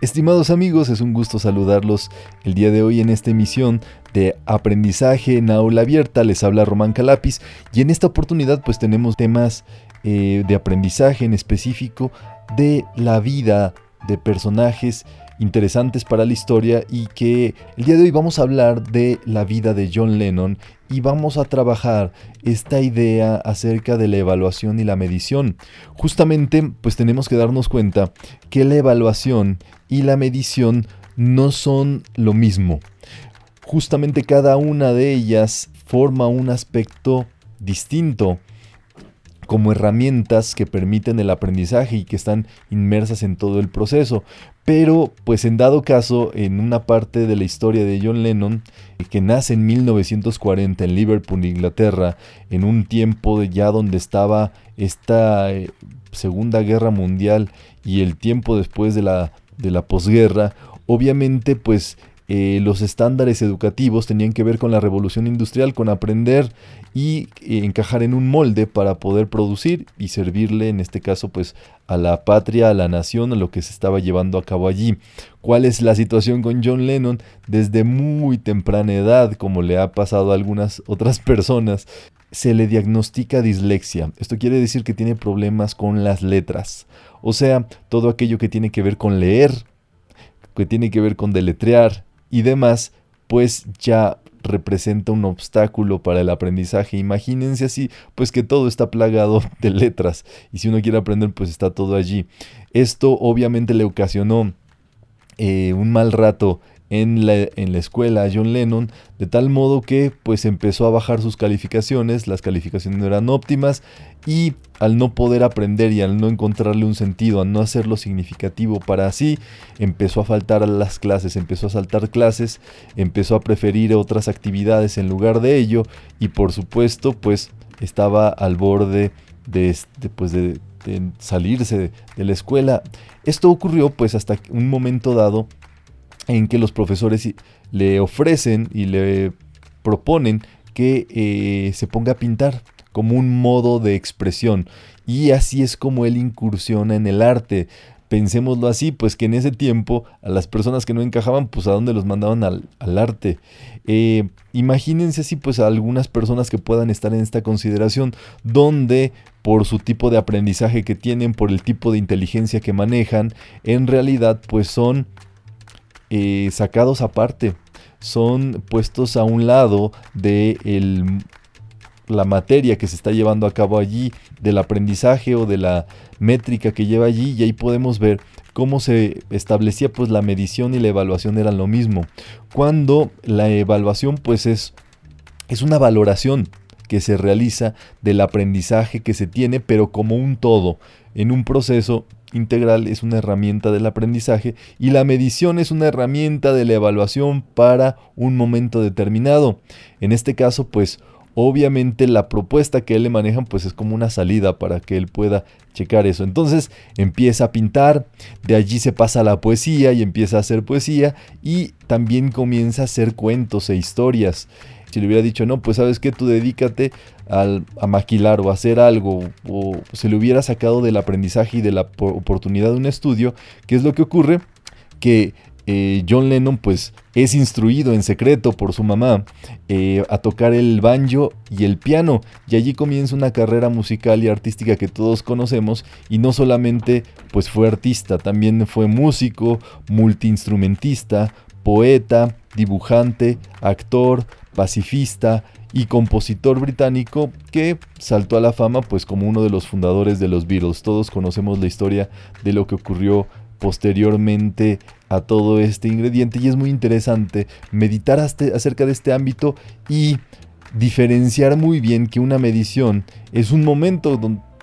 Estimados amigos, es un gusto saludarlos el día de hoy en esta emisión de Aprendizaje en Aula Abierta. Les habla Román Calapis y en esta oportunidad pues tenemos temas eh, de aprendizaje en específico de la vida de personajes interesantes para la historia y que el día de hoy vamos a hablar de la vida de John Lennon y vamos a trabajar esta idea acerca de la evaluación y la medición. Justamente pues tenemos que darnos cuenta que la evaluación y la medición no son lo mismo. Justamente cada una de ellas forma un aspecto distinto como herramientas que permiten el aprendizaje y que están inmersas en todo el proceso. Pero, pues en dado caso, en una parte de la historia de John Lennon, que nace en 1940 en Liverpool, Inglaterra, en un tiempo ya donde estaba esta eh, Segunda Guerra Mundial y el tiempo después de la, de la posguerra, obviamente pues eh, los estándares educativos tenían que ver con la revolución industrial, con aprender y eh, encajar en un molde para poder producir y servirle, en este caso, pues a la patria, a la nación, a lo que se estaba llevando a cabo allí. ¿Cuál es la situación con John Lennon? Desde muy temprana edad, como le ha pasado a algunas otras personas, se le diagnostica dislexia. Esto quiere decir que tiene problemas con las letras. O sea, todo aquello que tiene que ver con leer, que tiene que ver con deletrear, y demás, pues ya representa un obstáculo para el aprendizaje. Imagínense así, pues que todo está plagado de letras y si uno quiere aprender, pues está todo allí. Esto obviamente le ocasionó eh, un mal rato en la, en la, escuela John Lennon, de tal modo que pues empezó a bajar sus calificaciones, las calificaciones no eran óptimas y al no poder aprender y al no encontrarle un sentido, al no hacerlo significativo para así, empezó a faltar a las clases, empezó a saltar clases, empezó a preferir otras actividades en lugar de ello y por supuesto pues estaba al borde de, pues, de, de salirse de la escuela. Esto ocurrió pues hasta un momento dado en que los profesores le ofrecen y le proponen que eh, se ponga a pintar como un modo de expresión. Y así es como él incursiona en el arte. Pensémoslo así, pues que en ese tiempo a las personas que no encajaban, pues a dónde los mandaban al, arte. Eh, imagínense así, pues a algunas personas que puedan estar en esta consideración, donde por su tipo de aprendizaje que tienen, por el tipo de inteligencia que manejan, en realidad pues son eh, sacados aparte, son puestos a un lado de la materia que se está llevando a cabo allí, del aprendizaje o de la métrica que lleva allí y ahí podemos ver cómo se establecía pues la medición y la evaluación eran lo mismo. Cuando la evaluación pues es, es una valoración que se realiza del aprendizaje que se tiene pero como un todo en un proceso integral es una herramienta del aprendizaje y la medición es una herramienta de la evaluación para un momento determinado. En este caso, pues obviamente la propuesta que él le manejan pues es como una salida para que él pueda checar eso. Entonces empieza a pintar, de allí se pasa a la poesía y empieza a hacer poesía y también comienza a hacer cuentos e historias. Si le hubiera dicho, no, pues sabes que tú dedícate a maquilar o a hacer algo, o se le hubiera sacado del aprendizaje y de la oportunidad de un estudio, ¿qué es lo que ocurre? Que eh, John Lennon pues es instruido en secreto por su mamá eh, a tocar el banjo y el piano y allí comienza una carrera musical y artística que todos conocemos y no solamente pues fue artista, también fue músico, multiinstrumentista, poeta, dibujante, actor, pacifista y compositor británico que saltó a la fama pues como uno de los fundadores de los Beatles. Todos conocemos la historia de lo que ocurrió posteriormente a todo este ingrediente y es muy interesante meditar acerca de este ámbito y diferenciar muy bien que una medición es un momento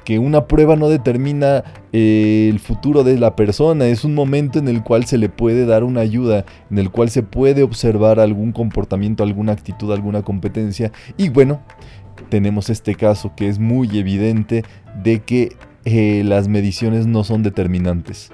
que una prueba no determina eh, el futuro de la persona, es un momento en el cual se le puede dar una ayuda, en el cual se puede observar algún comportamiento, alguna actitud, alguna competencia. Y bueno, tenemos este caso que es muy evidente de que eh, las mediciones no son determinantes.